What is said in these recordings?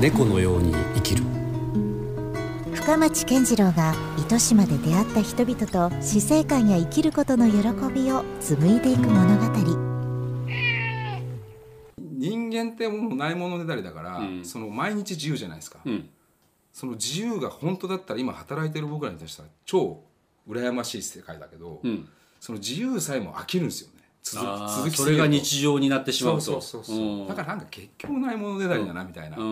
猫のように生きる。深町健次郎が糸島で出会った人々と死生観や生きることの喜びを紡いでいく物語。人間ってもうないものねだりだから、うん。その毎日自由じゃないですか、うん。その自由が本当だったら今働いてる僕らに対しては超羨ましい世界だけど、うん。その自由さえも飽きるんですよ。ね続続きそれが日常になってしまうと。そうそうそうそう、ん。だからなんか結局ないものねだりだなみたいな、う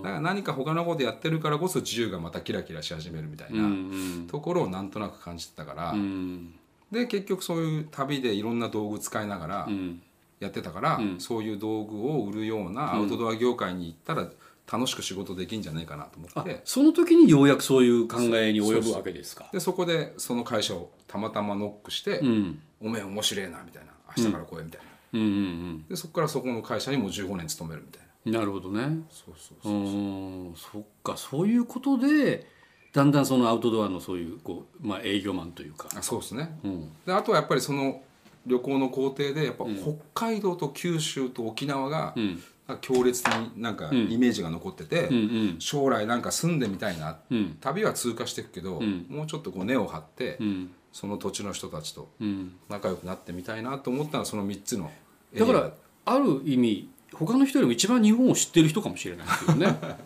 ん。だから何か他のことやってるからこそ自由がまたキラキラし始めるみたいなん。ところをなんとなく感じてたから、うん。で結局そういう旅でいろんな道具使いながらうん。やってたから、うん。そういう道具を売るようなアウトドア業界に行ったら楽しく仕事できんじゃないかなと思あって。その時にようやくそういう考えに及ぶわけですか。でそこでその会社をたまたまノックしてうん「おめえ面白いな」みたいな「明日から来い」みたいな、うん。うんでそこからそこの会社にもう15年勤めるみたいな。うんなるほどね。そうそううそう、んそっか。そういうことでだんだんそのアウトドアのそういうこう、まあ、営業マンというか。あそうですね。うん。であとはやっぱりその旅行の工程でやっぱ北海道と九州と沖縄が強烈になんかん。イメージが残ってて、将来なんか住んでみたいな、うん。旅は通過していくけど、ん。もうちょっとこう根を張って、うん。その土地の人たちとうん。仲良くなってみたいなと思ったのはその3つのエリア。だからある意味他の人よりも一番日本を知ってる人かもしれないですけどね。だか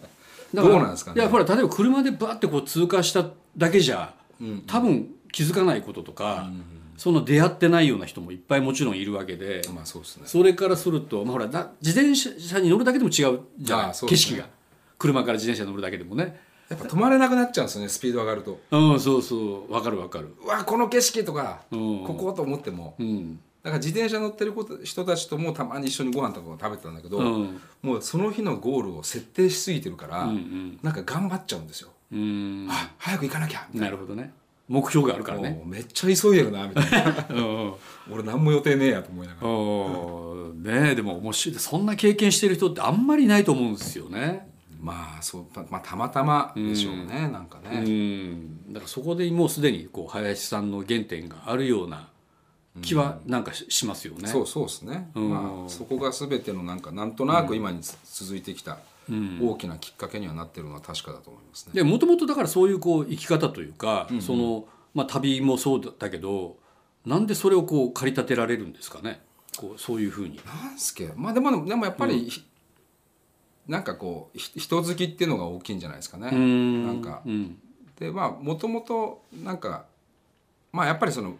らどうなんですかね？いやほら例えば車でバーってこう通過しただけじゃうん多分気づかないこととか、その出会ってないような人もいっぱいもちろんいるわけで、まあそうですね。それからすると、まあ、ほらだ自転車に乗るだけでも違うじゃあね。景色が。車から自転車に乗るだけでもね。やっぱ止まれなくなっちゃうんですよねスピード上がると。うんそうそう。わかるわかる。うわこの景色とか、うん。ここと思っても。うん。だから自転車乗ってる人たちともたまに一緒にご飯とかも食べてたんだけど、うん。もうその日のゴールを設定しすぎてるから、うんうんなんか頑張っちゃうんですよ、うんあ早く行かなきゃみたいなるほどね目標があるからね。めっちゃ急いでるなみたいな。うんうん。俺何も予定ねえやと思いながら。ねえでも面白い。そんな経験してる人ってあんまりいないと思うんですよね。まあそうた,、まあ、たまたまでしょうね、なんかうね、ん。だからそこでもうすでにこう林さんの原点があるような気はなんかししますよね。そうそうですね、うん。まあ、そこが全てのなんかなんとなく今につ続いてきたうん大きなきっかけにはなってるのは確かだと思いますね。でもともとだからそういうこう生き方というか、そのまあ、旅もそうだけどなんでそれをこう駆り立てられるんですかね？こうそういうふうに。なんすけまあでもでもやっぱり、ひなんかこうひ人好きっていうのが大きいんじゃないですかね。うんなんかうんでまあもともとなんかまあやっぱりその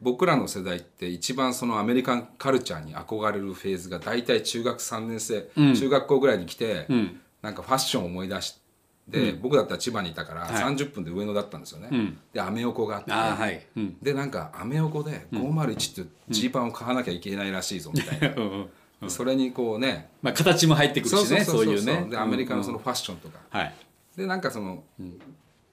僕らの世代って一番そのアメリカンカルチャーに憧れるフェーズが大体中学3年生、うん。中学校ぐらいに来て、うん。なんかファッションを思い出して、僕だったら千葉にいたからはい。30分で上野だったんですよね。うん。でアメ横があってはい。うん。でなんかアメ横で501ってジーパンを買わなきゃいけないらしいぞみたいな、うん。うん。それにこうねまあ、形も入ってくるしねそういうね。でアメリカのそのうん。ファッションとか、うんはい。でなんかその、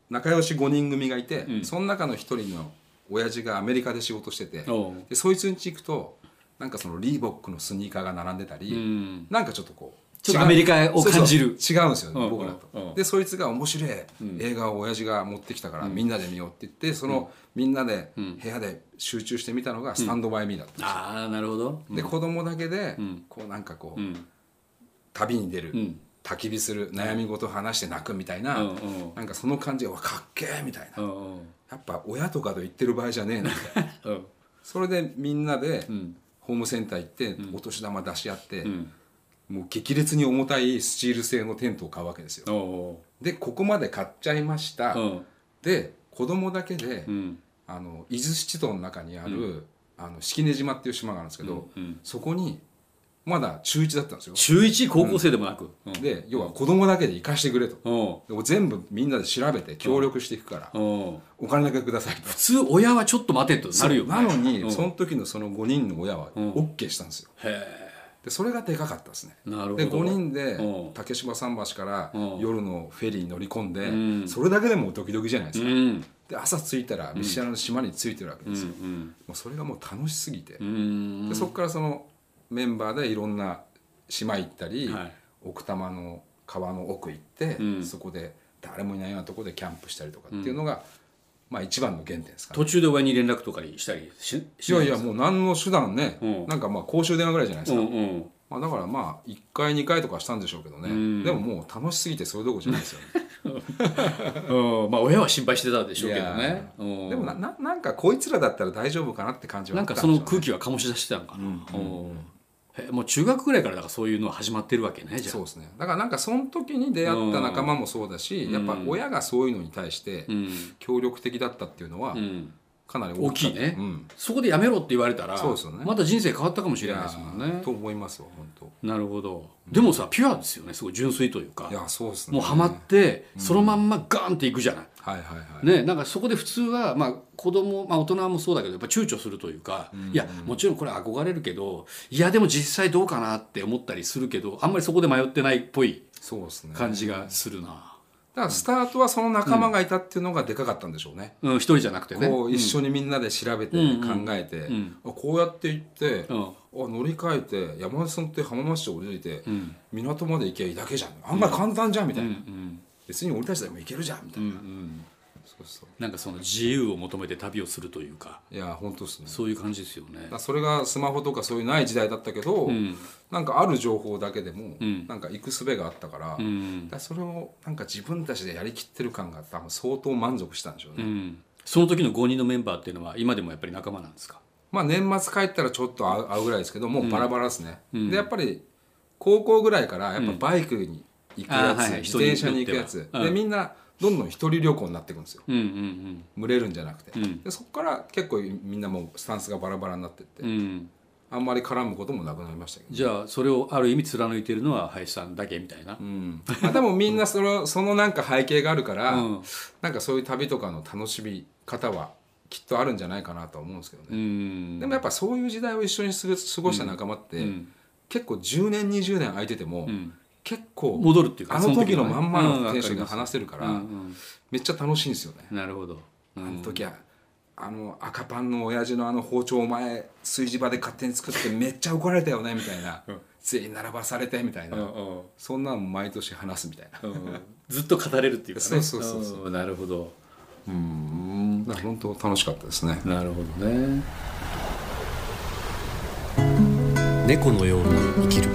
仲良し5人組がいて、ん。その中の1人の親父がアメリカで仕事しててでそいつん家行くとなんかそのリーボックのスニーカーが並んでたり、うん。なんかちょっとこうちょっとアメリカを感じる。違うんですよね、うん僕らと、うんでそいつが面白い映画を親父が持ってきたから、みんなで見ようって言ってその、みんなで部屋で集中して見たのが「スタンドバイミーだったんですよ。ああなるほど。で子供だけで、ん。こうなんかこう、うん。旅に出る、ん焚き火する悩み事話して泣くみたいな、うんうん。なんかその感じがわかっけえみたいな、うんうん。やっぱ親とかと言ってる場合じゃねえな。みたいなうん。それでみんなでん。ホームセンター行ってお年玉出し合って、ん。もう激烈に重たいスチール製のテントを買うわけですよ。おでここまで買っちゃいました、うん。で子供だけで、うん。あの伊豆七島の中にある、あの式根島っていう島があるんですけど、うん。そこにまだ中1だったんですよ。中一？高校生でもなく？うん。で要は子供だけで行かしてくれと、うん。で全部みんなで調べて協力していくから、うん。お金だけくださいと。普通親はちょっと待てとなるよね。なのに、うん。その時のその5人の親はん。OK したんですよ。へでそれがでかかったですね。えなるほど。で5人でうん。竹芝桟橋からうん。夜のフェリーに乗り込んで、うん。それだけでもドキドキじゃないですか、うん。で朝着いたら見知らぬ島に着いてるわけうですよ、んもうそれがもう楽しすぎて、うん。でそこからそのメンバーでいろんな島行ったり、はい。奥多摩の川の奥行って、うん。そこで誰もいないようなところでキャンプしたりとかっていうのがまあ一番の原点ですから、途中で親に連絡とかにしたりししいやいやうもう何の手段ね、うん。なんかまあ公衆電話ぐらいじゃないですか、んうん。まあ、だからまあ1回2回とかしたんでしょうけどね、ん。でももう楽しすぎてそれどころじゃないですよね。うん。まあ親は心配してたでしょうけどね。でもなななんかこいつらだったら大丈夫かなって感じはなんかその空気は醸し出してたのかな、うんへもう中学ぐらいからだからそういうのは始まってるわけねじゃあ。そうですね。だからなんかその時に出会った仲間もそうだし、やっぱ親がそういうのに対してうん。協力的だったっていうのはうん。かなり大きい。ね、うん、そこでやめろって言われたらそうですよね。また人生変わったかもしれないですもんね。と思いますよ本当。なるほど。でもさピュアですよねすごい純粋というか。いやそうですね。もうハマってそのまんまガーンっていくじゃない、はいはいはい、ね、なんかそこで普通は、まあ、子供、まあ、大人もそうだけどやっぱ躊躇するというか、いやもちろんこれ憧れるけどいやでも実際どうかなって思ったりするけどあんまりそこで迷ってないっぽいそうですね。感じがするな、だからスタートはその仲間がいたっていうのがでかかったんでしょうね、うん、一人じゃなくてね。一緒にみんなで調べてうん考えて、ん。あこうやって行って、うん。あ乗り換えて山手線って浜松市降りて、ん。港まで行けばいいだけじゃん。案外簡単じゃんみたいな、うん別に俺たちでも行けるじゃんみたいな、うんうん。そうそう。なんかその自由を求めて旅をするというか。いや本当ですね。そういう感じですよね。それがスマホとかそういうない時代だったけど、ん。なんかある情報だけでも、ん。なんか行く術があったから,、だうん。からそれをなんか自分たちでやりきってる感が多分相当満足したんでしょうね、うん。その時の5人のメンバーっていうのは今でもやっぱり仲間なんですか？まあ年末帰ったらちょっと会う会うぐらいですけどもうバラバラですね、でやっぱり高校ぐらいからやっぱバイクに行くやつ、はいはい。自転車に行くやつ、でみんなどんどん一人旅行になっていくんですよ。うんうん群れるん。じゃなくて、んでそこから結構みんなもうスタンスがバラバラになってって、うん。うんあんまり絡むこともなくなりましたけど、じゃあそれをある意味貫いているのは林さんだけみたいな、うん。まあ、でもみんなそのそのなんか背景があるから、うん。なんかそういう旅とかの楽しみ方はきっとあるんじゃないかなとは思うんですけどね、うん。でもやっぱそういう時代を一緒に過ごした仲間って、ん。結構10年20年空いてても、ん結構戻るっていうかあの時のね。まんまうんのテンションでわかります話せるから、うんうんめっちゃ楽しいんですよね、なるほど、うあんの時はあの赤パンの親父のあの包丁お前炊事場で勝手に作ってめっちゃ怒られたよねみたいな、全員並ばされてみたいな、うんそんなの毎年話すみたいな、うんうん。ずっと語れるっていうかね。そうそうそうそう。んなるほど。だから本当楽しかったですね。なるほどね。猫のように生きる